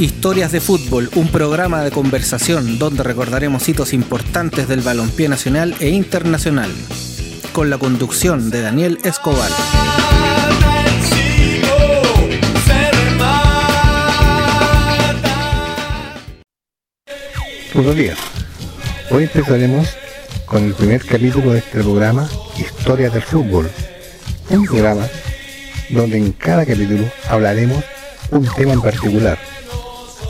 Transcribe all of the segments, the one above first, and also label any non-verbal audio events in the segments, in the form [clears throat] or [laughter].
Historias de Fútbol, un programa de conversación donde recordaremos hitos importantes del balompié nacional e internacional, con la conducción de Daniel Escobar. Buenos días. Hoy empezaremos con el primer capítulo de este programa, Historias del Fútbol. Un programa donde en cada capítulo hablaremos un tema en particular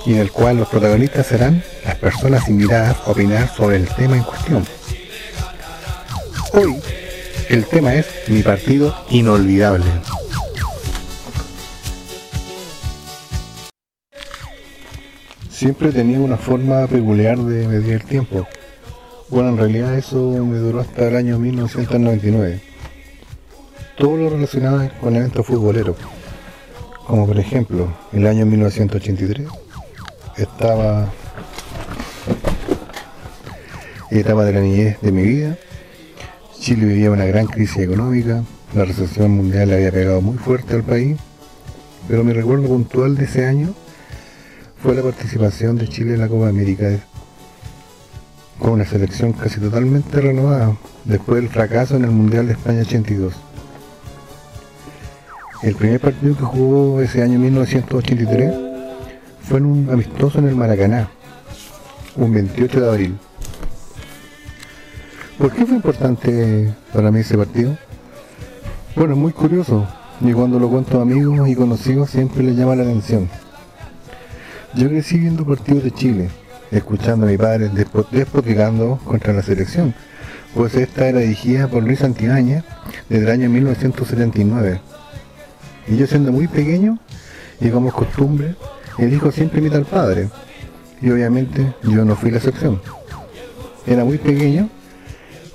y en el cual los protagonistas serán las personas invitadas a opinar sobre el tema en cuestión. Hoy el tema es mi partido inolvidable. Siempre tenía una forma peculiar de medir el tiempo. Bueno, en realidad eso me duró hasta el año 1999. Todo lo relacionado con eventos futboleros. Como por ejemplo, el año 1983 estaba etapa de la niñez de mi vida. Chile vivía una gran crisis económica, la recesión mundial le había pegado muy fuerte al país, pero mi recuerdo puntual de ese año fue la participación de Chile en la Copa América con una selección casi totalmente renovada después del fracaso en el Mundial de España 82. El primer partido que jugó ese año 1983 fue en un amistoso en el Maracaná, un 28 de abril. ¿Por qué fue importante para mí ese partido? Bueno, es muy curioso, y cuando lo cuento a amigos y conocidos siempre les llama la atención. Yo crecí viendo partidos de Chile, escuchando a mi padre despotricando contra la selección, pues esta era dirigida por Luis Santibáñez desde el año 1979 y yo siendo muy pequeño, y como costumbre, el hijo siempre imita al padre. Y obviamente yo no fui la excepción. Era muy pequeño,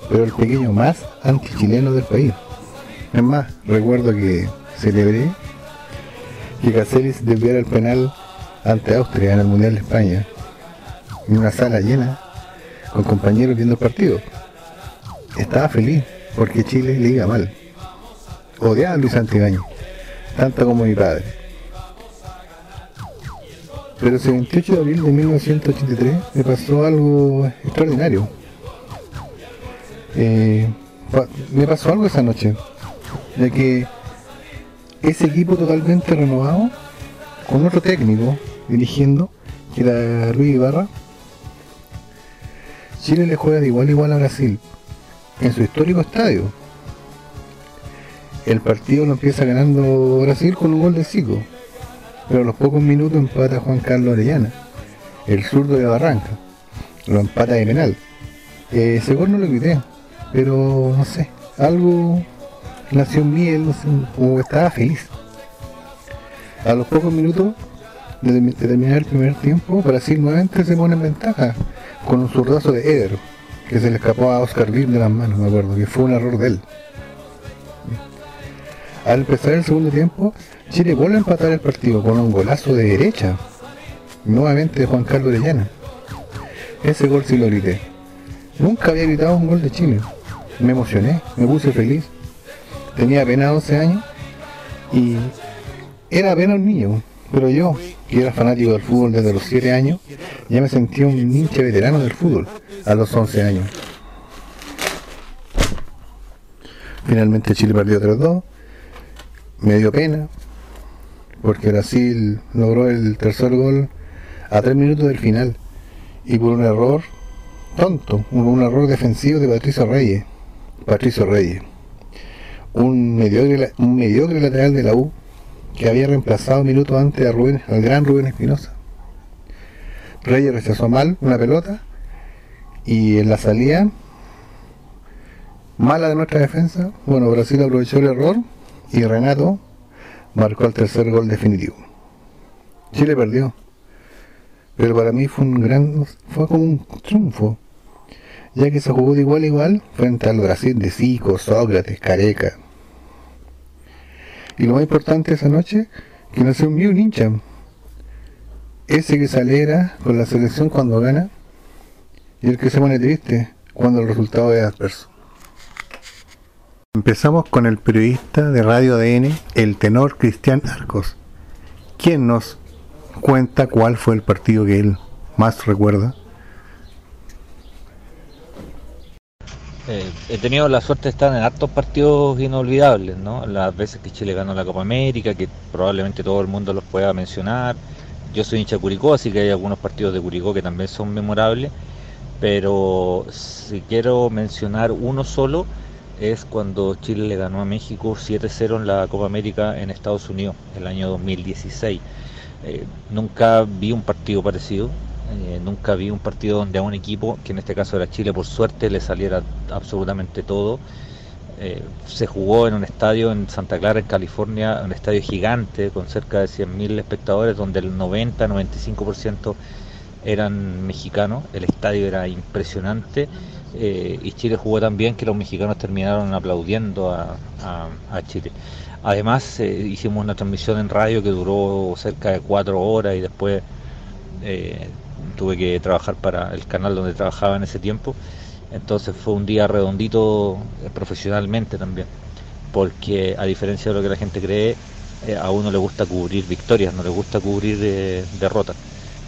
pero el pequeño más antichileno del país. Es más, recuerdo que celebré que Caceres desviara el penal ante Austria en el Mundial de España, en una sala llena, con compañeros viendo el partido. Estaba feliz porque Chile le iba mal. Odiaba a Luis Antibáñez tanto como mi padre. Pero ese 28 de abril de 1983 me pasó algo extraordinario. Eh, me pasó algo esa noche, de que ese equipo totalmente renovado, con otro técnico dirigiendo, que era Luis Ibarra, Chile le juega de igual a igual a Brasil, en su histórico estadio, el partido lo empieza ganando Brasil con un gol de Zico. Pero a los pocos minutos empata Juan Carlos Arellana, el zurdo de Barranca. Lo empata de penal. Eh, no lo quité, pero no sé, algo nació en mí, no como que estaba feliz. A los pocos minutos de, terminar el primer tiempo, Brasil nuevamente se pone en ventaja con un zurdazo de Eder, que se le escapó a Oscar Vir de las manos, me acuerdo, que fue un error de él. Al empezar el segundo tiempo, Chile vuelve a empatar el partido con un golazo de derecha, nuevamente de Juan Carlos Orellana. Ese gol sí lo grité. Nunca había gritado un gol de Chile. Me emocioné, me puse feliz. Tenía apenas 12 años y era apenas un niño, pero yo, que era fanático del fútbol desde los 7 años, ya me sentía un hincha veterano del fútbol a los 11 años. Finalmente Chile perdió 3-2 me dio pena porque Brasil logró el tercer gol a tres minutos del final y por un error tonto, un, error defensivo de Patricio Reyes. Patricio Reyes, un mediocre, un mediocre lateral de la U que había reemplazado minutos antes al gran Rubén Espinosa. Reyes rechazó mal una pelota y en la salida mala de nuestra defensa, bueno, Brasil aprovechó el error y Renato marcó el tercer gol definitivo. Chile perdió, pero para mí fue un gran, fue como un triunfo, ya que se jugó de igual a igual frente al Brasil de Zico, Sócrates, Careca. Y lo más importante esa noche, que no se unió un hincha. Ese que se alegra con la selección cuando gana y el que se pone triste cuando el resultado es adverso. Empezamos con el periodista de Radio ADN, el tenor Cristian Arcos, quien nos cuenta cuál fue el partido que él más recuerda. Eh, he tenido la suerte de estar en hartos partidos inolvidables, ¿no? Las veces que Chile ganó la Copa América, que probablemente todo el mundo los pueda mencionar. Yo soy hincha de Curicó, así que hay algunos partidos de Curicó que también son memorables. Pero si quiero mencionar uno solo, es cuando Chile le ganó a México 7-0 en la Copa América en Estados Unidos, el año 2016. Eh, nunca vi un partido parecido, eh, nunca vi un partido donde a un equipo, que en este caso era Chile, por suerte le saliera absolutamente todo. Eh, se jugó en un estadio en Santa Clara, en California, un estadio gigante con cerca de 100.000 espectadores, donde el 90-95% eran mexicanos. El estadio era impresionante eh, y Chile jugó tan bien que los mexicanos terminaron aplaudiendo a, Chile. Además, hicimos una transmisión en radio que duró cerca de cuatro horas y después tuve que trabajar para el canal donde trabajaba en ese tiempo. Entonces fue un día redondito eh, profesionalmente también, porque a diferencia de lo que la gente cree, eh, a uno le gusta cubrir victorias, no le gusta cubrir eh, derrotas.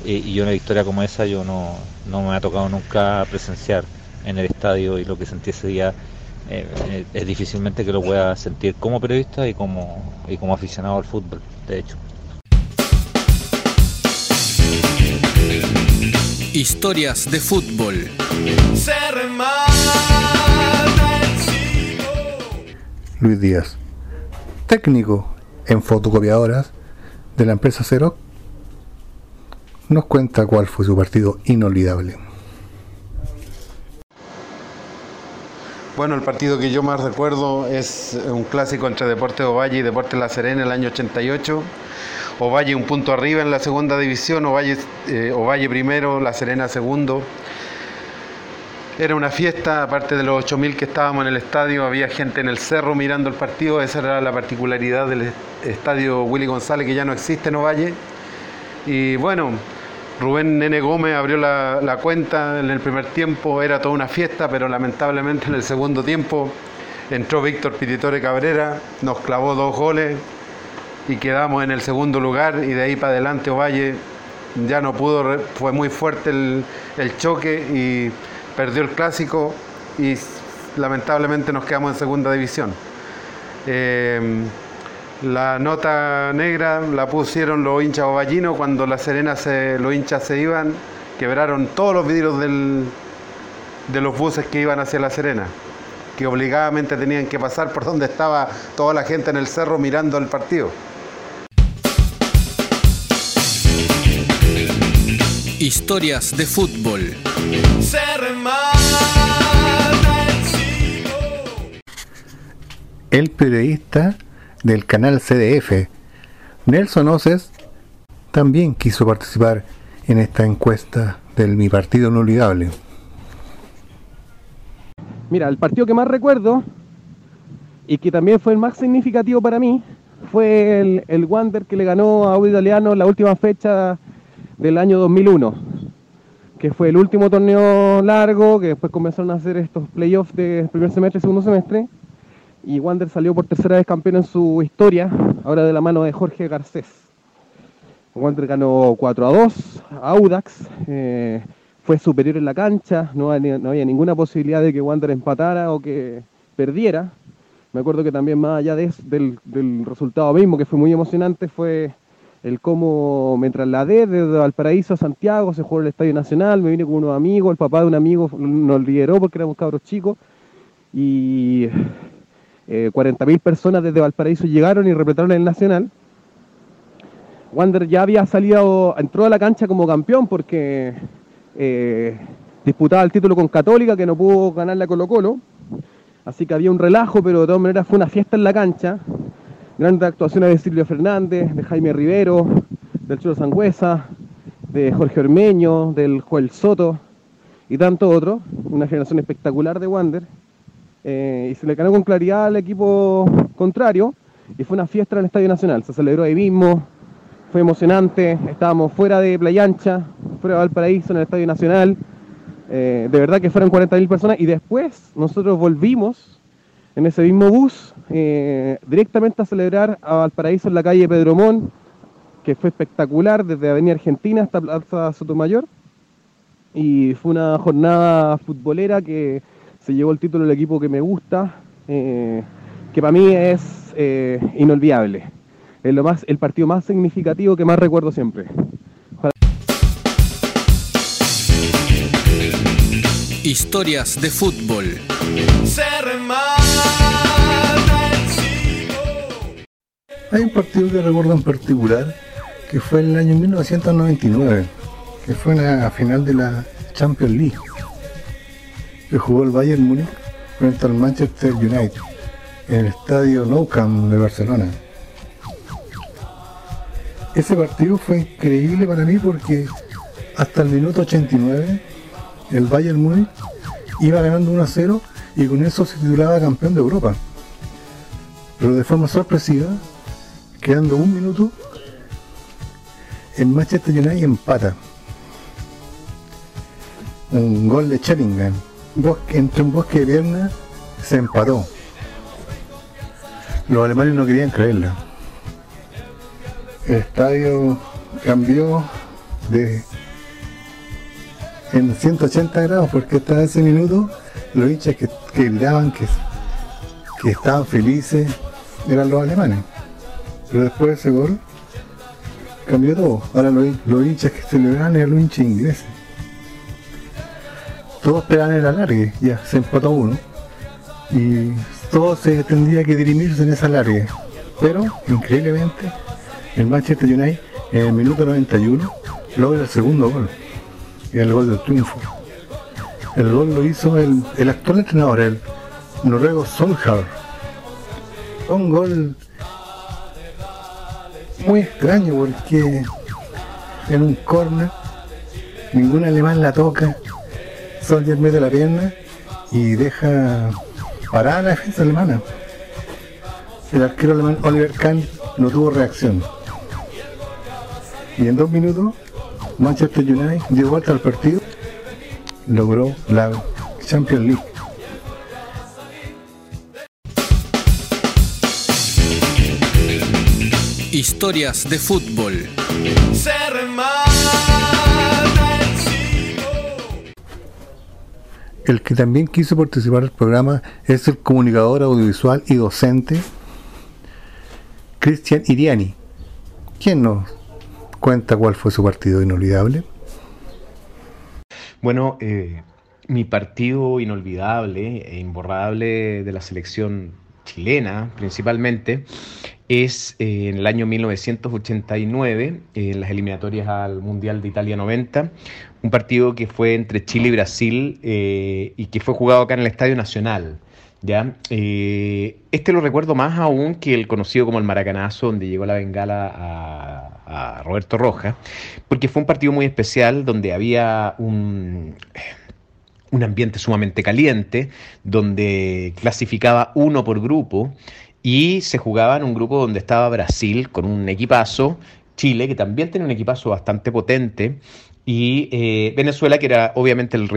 Y una victoria como esa yo no, no me ha tocado nunca presenciar en el estadio y lo que sentí ese día es difícilmente que lo pueda sentir como periodista y como, y como aficionado al fútbol, de hecho. Historias de fútbol. Luis Díaz, técnico en fotocopiadoras de la empresa Xerox, nos cuenta cuál fue su partido inolvidable. Bueno, el partido que yo más recuerdo es un clásico entre Deportes Ovalle y Deportes La Serena el año 88 Ovalle un punto arriba en la segunda división, Ovalle, eh, Ovalle primero, La Serena segundo. Era una fiesta, aparte de los 8.000 que estábamos en el estadio, había gente en el cerro mirando el partido, esa era la particularidad del estadio Willy González que ya no existe en Ovalle. Y bueno, Rubén Nene Gómez abrió la, cuenta en el primer tiempo, era toda una fiesta, pero lamentablemente en el segundo tiempo entró Víctor Pititore Cabrera, nos clavó dos goles, y quedamos en el segundo lugar y de ahí para adelante Ovalle ya no pudo, fue muy fuerte el, choque y perdió el clásico y lamentablemente nos quedamos en segunda división. Eh, la nota negra la pusieron los hinchas ovallinos cuando la Serena se, los hinchas se iban, quebraron todos los vidrios de los buses que iban hacia la Serena, que obligadamente tenían que pasar por donde estaba toda la gente en el cerro mirando el partido. Historias de fútbol. El periodista del canal CDF, Nelson Oces, también quiso participar en esta encuesta del Mi Partido Inolvidable. Mira, el partido que más recuerdo y que también fue el más significativo para mí fue el, el Wander que le ganó a Audi Italiano la última fecha del año 2001, que fue el último torneo largo, que después comenzaron a hacer estos playoffs de primer semestre y segundo semestre, y Wander salió por tercera vez campeón en su historia, ahora de la mano de Jorge Garcés. Wander ganó 4 a 2 a Audax, eh, fue superior en la cancha, no había, ninguna posibilidad de que Wander empatara o que perdiera. Me acuerdo que también más allá de, del, resultado mismo, que fue muy emocionante, fue el cómo me trasladé desde Valparaíso a Santiago, se jugó el Estadio Nacional, me vine con unos amigos, el papá de un amigo nos lideró porque éramos cabros chicos y eh, 40.000 personas desde Valparaíso llegaron y repletaron el Nacional. Wander ya había salido, entró a la cancha como campeón porque eh, disputaba el título con Católica que no pudo ganarle a Colo Colo, así que había un relajo, pero de todas maneras fue una fiesta en la cancha Grandes actuaciones de Silvio Fernández, de Jaime Rivero, del Chulo Sangüesa, de Jorge Ormeño, del Joel Soto y tanto otros. Una generación espectacular de Wander. Eh, y se le ganó con claridad al equipo contrario y fue una fiesta en el Estadio Nacional. Se celebró ahí mismo, fue emocionante. Estábamos fuera de Playa Ancha, fuera de Valparaíso, en el Estadio Nacional. Eh, de verdad que fueron 40.000 personas y después nosotros volvimos en ese mismo bus eh, directamente a celebrar a Valparaíso en la calle Pedro que fue espectacular desde Avenida Argentina hasta Plaza Sotomayor. Y fue una jornada futbolera que se llevó el título del equipo que me gusta, eh, que para mí es eh, inolvidable. Es lo más, el partido más significativo que más recuerdo siempre. Historias de fútbol. Hay un partido que recuerdo en particular que fue en el año 1999, que fue la final de la Champions League, que jugó el Bayern Múnich frente al Manchester United en el estadio Nou Camp de Barcelona. Ese partido fue increíble para mí porque hasta el minuto 89 el Bayern Múnich iba ganando 1 a 0 y con eso se titulaba campeón de Europa. Pero de forma sorpresiva, quedando un minuto, el Manchester United empata. Un gol de Entre un bosque de piernas se empató. Los alemanes no querían creerla. El estadio cambió de en 180 grados porque hasta ese minuto los hinchas que, que gritaban que, que estaban felices eran los alemanes. Pero después de ese gol cambió todo. Ahora los, los hinchas que celebraban eran los hinchas ingleses. Todos esperaban el alargue, ya se empató uno. Y todo se tendría que dirimirse en esa alargue. Pero, increíblemente, el Manchester United en el minuto 91 logra el segundo gol. El gol del triunfo. El gol lo hizo el, el actual entrenador, el noruego Solskjaer. Un gol muy extraño porque en un corner ningún alemán la toca, Soldier mete la pierna y deja parada la defensa alemana. El arquero alemán Oliver Kahn no tuvo reacción. Y en dos minutos Manchester United dio vuelta al partido, logró la Champions League. Historias de fútbol. El que también quiso participar del programa es el comunicador audiovisual y docente Cristian Iriani. ¿Quién nos cuenta cuál fue su partido inolvidable? Bueno, eh, mi partido inolvidable e imborrable de la selección chilena principalmente es eh, en el año 1989, en las eliminatorias al Mundial de Italia 90, un partido que fue entre Chile y Brasil eh, y que fue jugado acá en el Estadio Nacional. ¿ya? Eh, este lo recuerdo más aún que el conocido como el Maracanazo, donde llegó la bengala a, Roberto Rojas, porque fue un partido muy especial donde había un un ambiente sumamente caliente, donde clasificaba uno por grupo y se jugaba en un grupo donde estaba Brasil con un equipazo, Chile, que también tiene un equipazo bastante potente, y eh, Venezuela, que era obviamente el,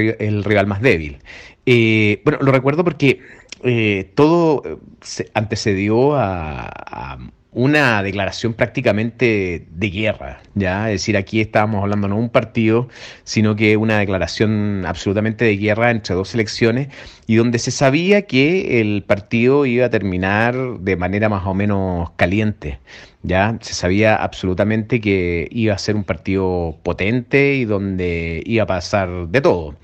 rival más débil. Eh, bueno, lo recuerdo porque eh, todo se antecedió a, una declaración prácticamente de guerra, ¿ya? Es decir, aquí estábamos hablando no de un partido, sino que una declaración absolutamente de guerra entre dos selecciones y donde se sabía que el partido iba a terminar de manera más o menos caliente, ¿ya? Se sabía absolutamente que iba a ser un partido potente y donde iba a pasar de todo.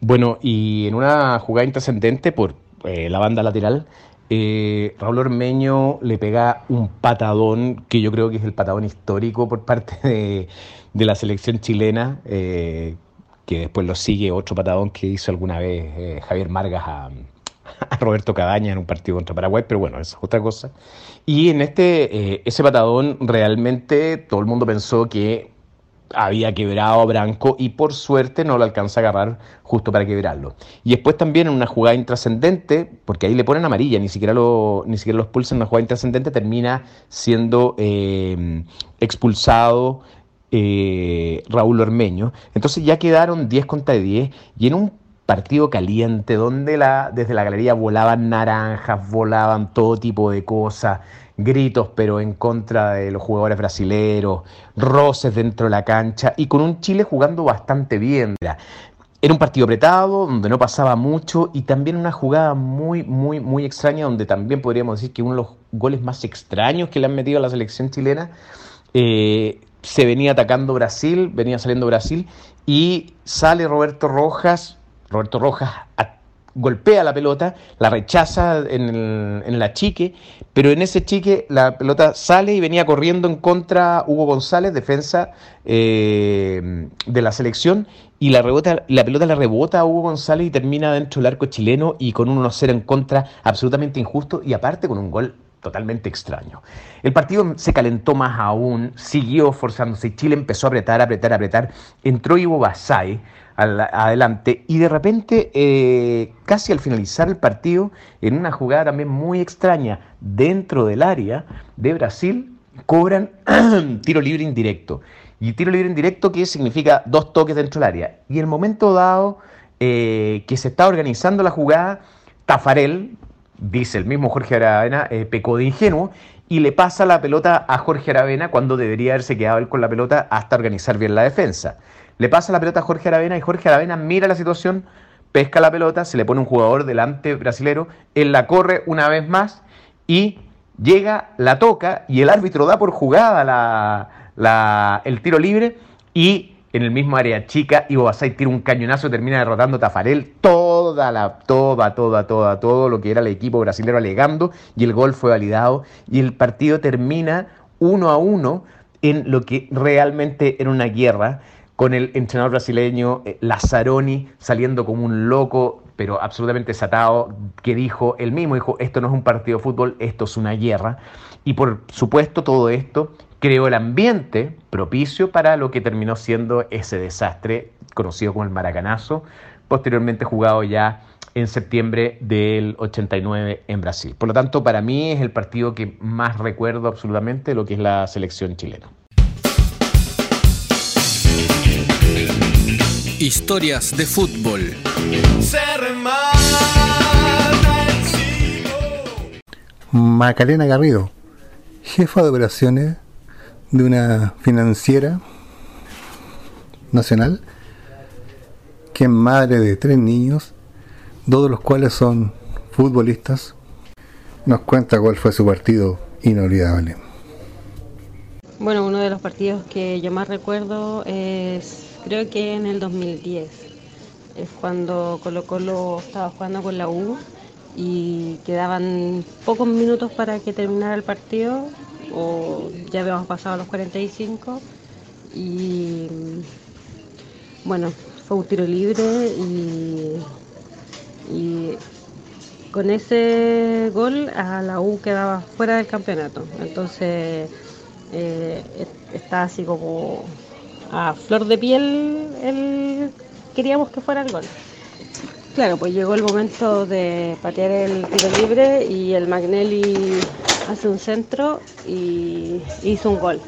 Bueno, y en una jugada intrascendente por eh, la banda lateral, eh, Raúl Ormeño le pega un patadón que yo creo que es el patadón histórico por parte de, la selección chilena, eh, que después lo sigue otro patadón que hizo alguna vez eh, Javier Margas a, [laughs] Roberto Cabaña en un partido contra Paraguay, pero bueno, eso es otra cosa. Y en este, ese patadón realmente todo el mundo pensó que había quebrado a Branco y por suerte no lo alcanza a agarrar justo para quebrarlo. Y después también en una jugada intrascendente, porque ahí le ponen amarilla, ni siquiera lo, ni siquiera lo expulsan, una jugada intrascendente termina siendo eh, expulsado eh, Raúl Ormeño. Entonces ya quedaron 10 contra 10 y en un partido caliente, donde la, desde la galería volaban naranjas, volaban todo tipo de cosas, gritos, pero en contra de los jugadores brasileros, roces dentro de la cancha y con un Chile jugando bastante bien. Era un partido apretado, donde no pasaba mucho y también una jugada muy, muy, muy extraña, donde también podríamos decir que uno de los goles más extraños que le han metido a la selección chilena. Eh, se venía atacando Brasil, venía saliendo Brasil y sale Roberto Rojas Roberto Rojas golpea la pelota, la rechaza en, el, la chique, pero en ese chique la pelota sale y venía corriendo en contra Hugo González, defensa eh, de la selección, y la, rebota, la pelota la rebota a Hugo González y termina dentro del arco chileno y con un 1-0 en contra absolutamente injusto y aparte con un gol totalmente extraño. El partido se calentó más aún, siguió forzándose, Chile empezó a apretar, apretar, apretar, entró Ivo Basay, adelante y de repente, eh, casi al finalizar el partido, en una jugada también muy extraña dentro del área de Brasil, cobran [clears throat] tiro libre indirecto. Y tiro libre indirecto que significa dos toques dentro del área. Y el momento dado eh, que se está organizando la jugada, Tafarel, dice el mismo Jorge Aravena, eh, pecó de ingenuo y le pasa la pelota a Jorge Aravena cuando debería haberse quedado él con la pelota hasta organizar bien la defensa. Le pasa la pelota a Jorge Aravena y Jorge Aravena mira la situación, pesca la pelota, se le pone un jugador delante brasilero, él la corre una vez más y llega, la toca y el árbitro da por jugada la, el tiro libre y en el mismo área chica, Ivo Basay tira un cañonazo termina derrotando a Tafarel toda la, toda, toda, toda, todo lo que era el equipo brasilero alegando y el gol fue validado y el partido termina uno a uno en lo que realmente era una guerra con el entrenador brasileño eh, Lazzaroni saliendo como un loco, pero absolutamente desatado, que dijo, él mismo dijo, esto no es un partido de fútbol, esto es una guerra. Y por supuesto todo esto creó el ambiente propicio para lo que terminó siendo ese desastre conocido como el Maracanazo, posteriormente jugado ya en septiembre del 89 en Brasil. Por lo tanto, para mí es el partido que más recuerdo absolutamente lo que es la selección chilena. Historias de fútbol. Macarena Garrido, jefa de operaciones de una financiera nacional, que es madre de tres niños, dos de los cuales son futbolistas, nos cuenta cuál fue su partido inolvidable. Bueno, uno de los partidos que yo más recuerdo es creo que en el 2010. Es cuando Colo Colo estaba jugando con la U y quedaban pocos minutos para que terminara el partido, o ya habíamos pasado los 45. Y bueno, fue un tiro libre y, y con ese gol a la U quedaba fuera del campeonato. Entonces eh, está así como a flor de piel queríamos que fuera el gol. Claro, pues llegó el momento de patear el tiro libre y el Magnelli hace un centro y hizo un gol.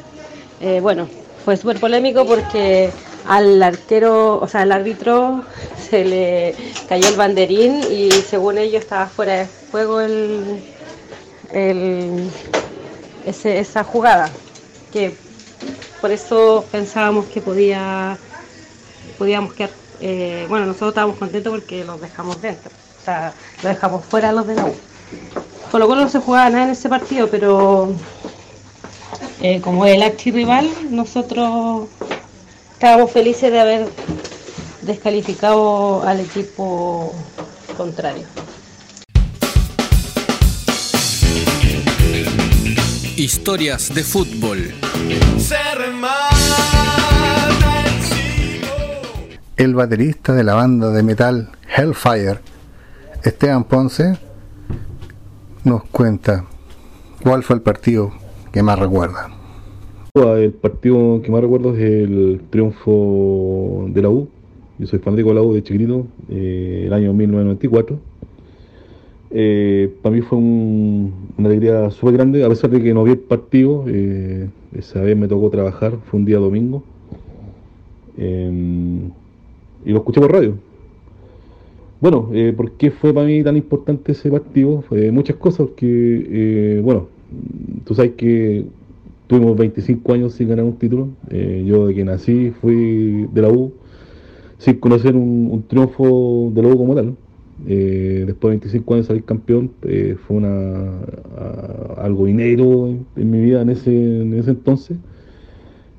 Eh, bueno, fue súper polémico porque al arquero, o sea, al árbitro [laughs] se le cayó el banderín y según ellos estaba fuera de juego el, esa jugada, que por eso pensábamos que podía podíamos quedar, eh, bueno, nosotros estábamos contentos porque los dejamos dentro, o sea, los dejamos fuera los de la U. Con lo cual no se jugaba nada en ese partido, pero eh, como el archirrival, nosotros estábamos felices de haber descalificado al equipo contrario. Historias de fútbol. El baterista de la banda de metal Hellfire, Esteban Ponce, nos cuenta cuál fue el partido que más recuerda. El partido que más recuerdo es el triunfo de la U. Yo soy fanático de la U de chiquitito, eh, el año 1994 eh, para mí fue una alegría súper grande, a pesar de que no vi el partido, eh, esa vez me tocó trabajar, fue un día domingo, em, y lo escuché por radio. bueno, eh, ¿por qué fue para mí tan importante ese partido? Fue muchas cosas, que, eh, bueno, tú sabes que tuvimos 25 años sin ganar un título. Yo de que nací fui de la U sin conocer un, triunfo de la U como tal. Eh, después de 25 años salir campeón fue una algo inédito en, mi vida en ese, en ese entonces.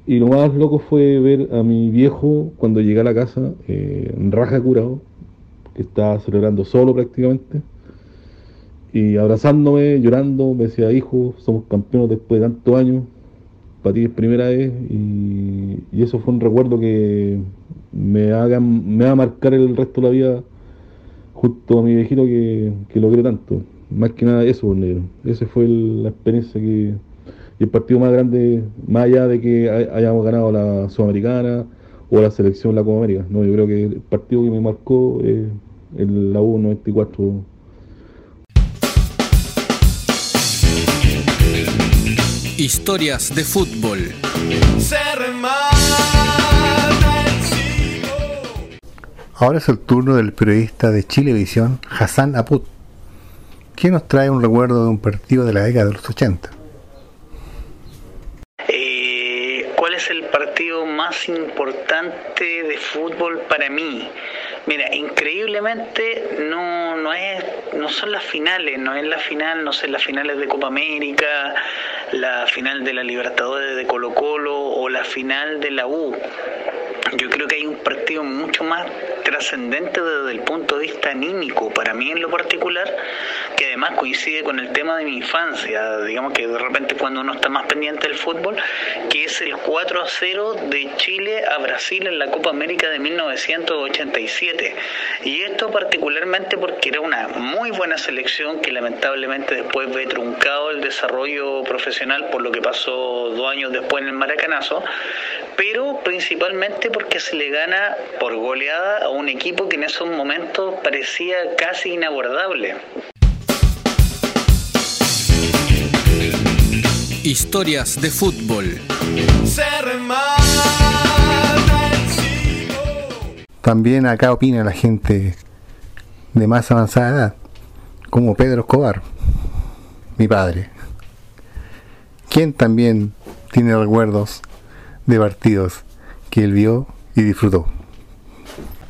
Y lo más loco fue ver a mi viejo cuando llegué a la casa, en raja curado, que estaba celebrando solo prácticamente, y abrazándome, llorando, me decía, hijo, somos campeones después de tantos años, para ti es primera vez, y, eso fue un recuerdo que me, haga, me va a marcar el resto de la vida junto a mi viejito que, que logré tanto. Más que nada eso, negro. Esa fue la experiencia que... Y el partido más grande, más allá de que hayamos ganado la Sudamericana o la selección la Copa América. No, yo creo que el partido que me marcó es el, la U94. Historias de fútbol. Ahora es el turno del periodista de Chilevisión, Hassan Aput, quien nos trae un recuerdo de un partido de la década de los 80. Eh, ¿Cuál es el partido más importante de fútbol para mí? Mira, increíblemente no, no, es, no son las finales, no es la final, no sé, las finales de Copa América, la final de la Libertadores de Colo Colo o la final de la U. Yo creo que hay un partido mucho más trascendente desde el punto de vista anímico, para mí en lo particular, que además coincide con el tema de mi infancia, digamos que de repente cuando uno está más pendiente del fútbol, que es el 4 a 0 de Chile a Brasil en la Copa América de 1987. Y esto particularmente porque era una muy buena selección que lamentablemente después ve truncado el desarrollo profesional por lo que pasó dos años después en el Maracanazo, pero principalmente porque se le gana por goleada a un equipo que en esos momentos parecía casi inabordable. Historias de fútbol. También acá opina la gente de más avanzada edad, como Pedro Escobar, mi padre, quien también tiene recuerdos de partidos que él vio y disfrutó.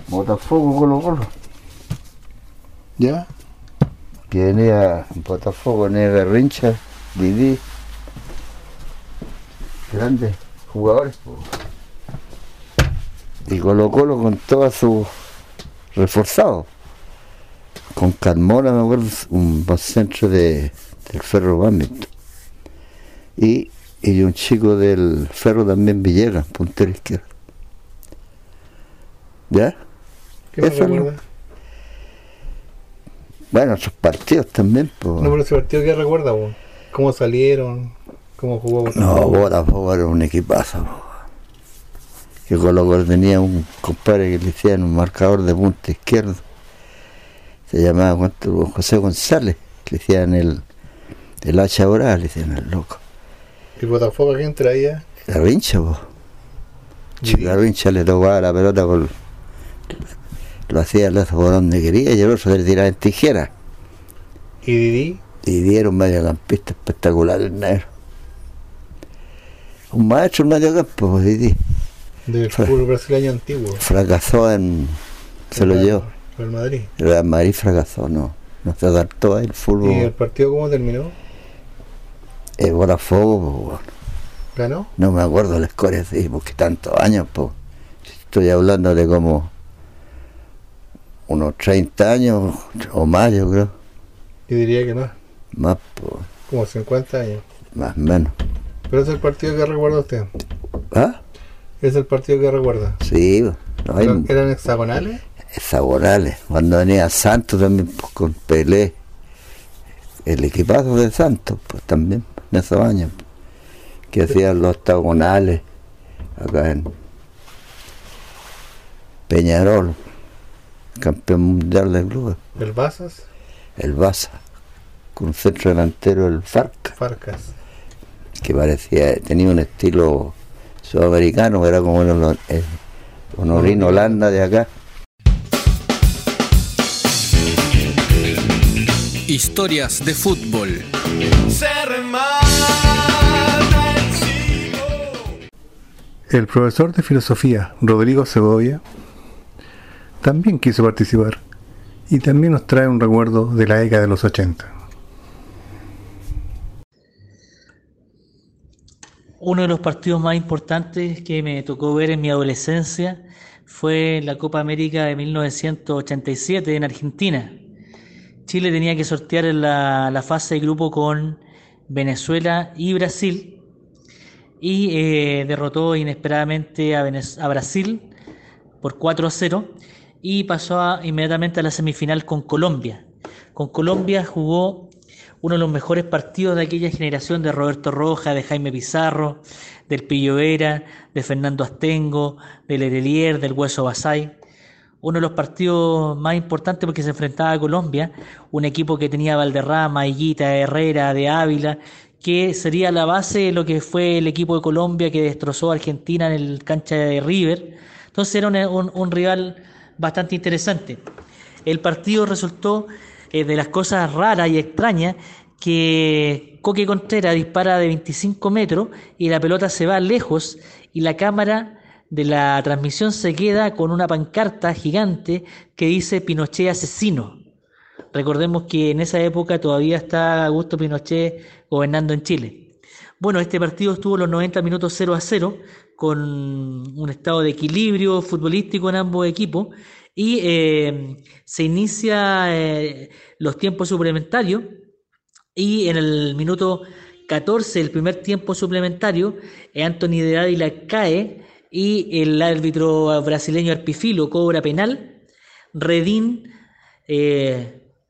Botafogo Colo Colo. ¿Ya? Que venía Botafogo, venía Garrincha, Didi. Grandes jugadores. Y Colo Colo con todos sus reforzados. Con Carmona, me acuerdo, un centro de, del Ferro Badminton. Y, y un chico del Ferro también Villegas, puntero izquierdo. ¿Ya? ¿Qué Eso no. Bueno, otros partidos también. Pues. No, pero ese partido que recuerda, vos? ¿Cómo salieron? ¿Cómo jugó Botafogo? No, Botafogo era un equipazo. Que Colo tenía un compadre que le hacían un marcador de punta izquierdo. Se llamaba José González. Le decían el, el hacha oral, le decían el loco. ¿Y Botafogo quién traía? La rincha. La rincha le tocaba la pelota con lo hacía el por donde quería y el otro le tiraba en tijera. ¿Y Didi? Didi era un mediocampista espectacular, el negro. Un maestro en mediocampo, pues, Didi. Del fútbol brasileño antiguo. Fracasó en. Se lo llevó. ¿El Madrid? El Real Madrid fracasó, no. No se adaptó el fútbol. ¿Y el partido cómo terminó? El Botafogo, pues, ¿Ganó? No me acuerdo la escoria, sí, porque tantos años, pues. Estoy hablando de cómo unos 30 años o más, yo creo. Yo diría que más. Más, pues. Como 50 años. Más o menos. ¿Pero es el partido que recuerda usted? ¿Ah? ¿Es el partido que recuerda? Sí. No hay... ¿Eran hexagonales? Hexagonales. Cuando venía Santos también pues, con Pelé. El equipazo de Santos, pues también, en esos años. Que hacían los hexagonales acá en Peñarol campeón mundial del club. ¿El Basas? El Basa, con un centro delantero el Farcas. Farcas. Que parecía, tenía un estilo sudamericano, era como el, el Honorino Holanda de acá. Historias de fútbol. El profesor de filosofía, Rodrigo Segovia, también quiso participar y también nos trae un recuerdo de la década de los 80. Uno de los partidos más importantes que me tocó ver en mi adolescencia fue la Copa América de 1987 en Argentina. Chile tenía que sortear en la, fase de grupo con Venezuela y Brasil y eh, derrotó inesperadamente a, a, Brasil por 4 a 0 y pasó inmediatamente a la semifinal con Colombia. Con Colombia jugó uno de los mejores partidos de aquella generación de Roberto Roja, de Jaime Pizarro, del Pillo Vera, de Fernando Astengo, del Erelier, del Hueso Basay. Uno de los partidos más importantes porque se enfrentaba a Colombia, un equipo que tenía Valderrama, Higuita, Herrera, de Ávila, que sería la base de lo que fue el equipo de Colombia que destrozó a Argentina en el cancha de River. Entonces era un, rival bastante interesante. El partido resultó eh, de las cosas raras y extrañas que Coque Contreras dispara de 25 metros y la pelota se va lejos y la cámara de la transmisión se queda con una pancarta gigante que dice Pinochet asesino. Recordemos que en esa época todavía está Augusto Pinochet gobernando en Chile. Bueno, este partido estuvo los 90 minutos 0 a 0 con un estado de equilibrio futbolístico en ambos equipos y eh, se inicia eh, los tiempos suplementarios y en el minuto 14 el primer tiempo suplementario eh, Anthony de Ávila cae y el árbitro brasileño Arpifilo cobra penal. Redín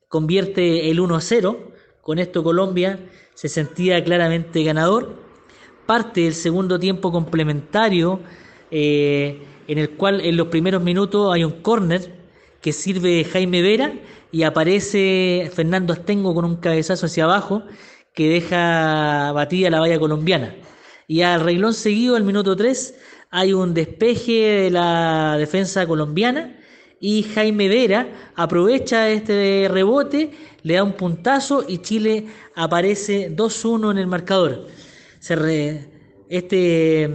convierte el 1 a 0 con esto Colombia se sentía claramente ganador parte del segundo tiempo complementario eh, en el cual en los primeros minutos hay un córner que sirve Jaime Vera y aparece Fernando Astengo con un cabezazo hacia abajo que deja batida la valla colombiana. Y al reglón seguido, al minuto 3, hay un despeje de la defensa colombiana y Jaime Vera aprovecha este rebote, le da un puntazo y Chile aparece 2-1 en el marcador este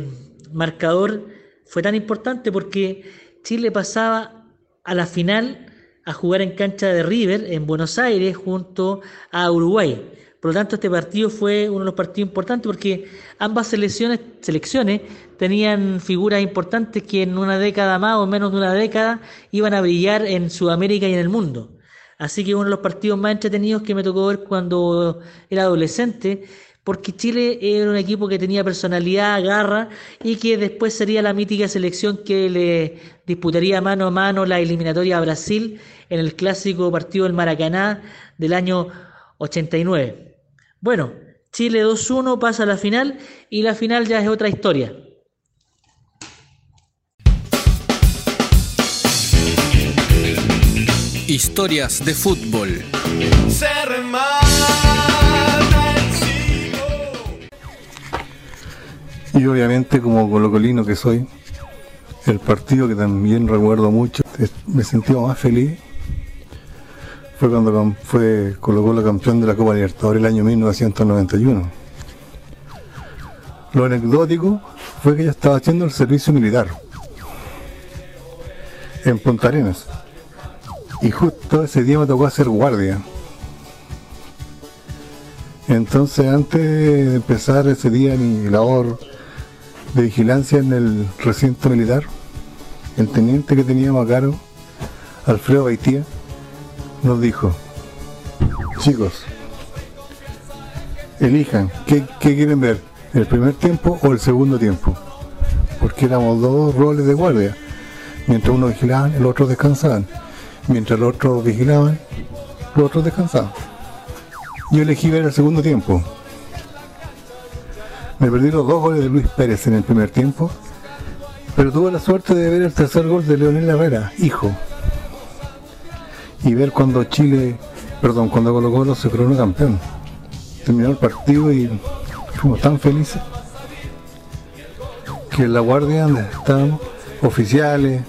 marcador fue tan importante porque Chile pasaba a la final a jugar en cancha de River en Buenos Aires junto a Uruguay. Por lo tanto, este partido fue uno de los partidos importantes porque ambas selecciones, selecciones tenían figuras importantes que en una década más o menos de una década iban a brillar en Sudamérica y en el mundo. Así que uno de los partidos más entretenidos que me tocó ver cuando era adolescente porque Chile era un equipo que tenía personalidad, garra y que después sería la mítica selección que le disputaría mano a mano la eliminatoria a Brasil en el clásico partido del Maracaná del año 89. Bueno, Chile 2-1 pasa a la final y la final ya es otra historia. Historias de fútbol. Y obviamente como colocolino que soy, el partido que también recuerdo mucho, me sentí más feliz, fue cuando fue colocó la campeón de la Copa Libertadores el año 1991. Lo anecdótico fue que ella estaba haciendo el servicio militar en Punta Arenas. Y justo ese día me tocó hacer guardia. Entonces antes de empezar ese día mi labor de vigilancia en el recinto militar, el teniente que teníamos a cargo, Alfredo Baitía, nos dijo, chicos, elijan, ¿qué, quieren ver? ¿El primer tiempo o el segundo tiempo? Porque éramos dos roles de guardia. Mientras uno vigilaba, el otro descansaban. Mientras los otros vigilaban, los otros descansaban. Yo elegí ver el segundo tiempo, me perdí los dos goles de Luis Pérez en el primer tiempo, pero tuve la suerte de ver el tercer gol de Leonel Herrera, hijo. Y ver cuando Chile, perdón, cuando Colo Colo se coronó campeón. Terminó el partido y fuimos tan felices que en la guardia donde estábamos, oficiales,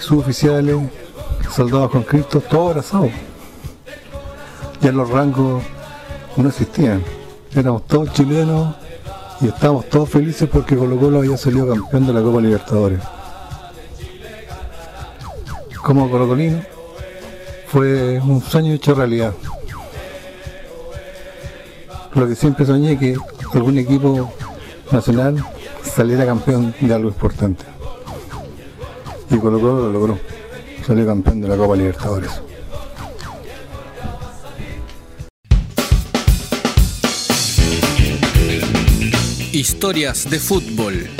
suboficiales, soldados con Cristo, todos abrazados. ya los rangos no existían. Éramos todos chilenos y estábamos todos felices porque Colo Colo había salido campeón de la Copa Libertadores. Como colocolino fue un sueño hecho realidad. Lo que siempre soñé que algún equipo nacional saliera campeón de algo importante. Y Colo Colo lo logró. Salió campeón de la Copa Libertadores. Historias de fútbol.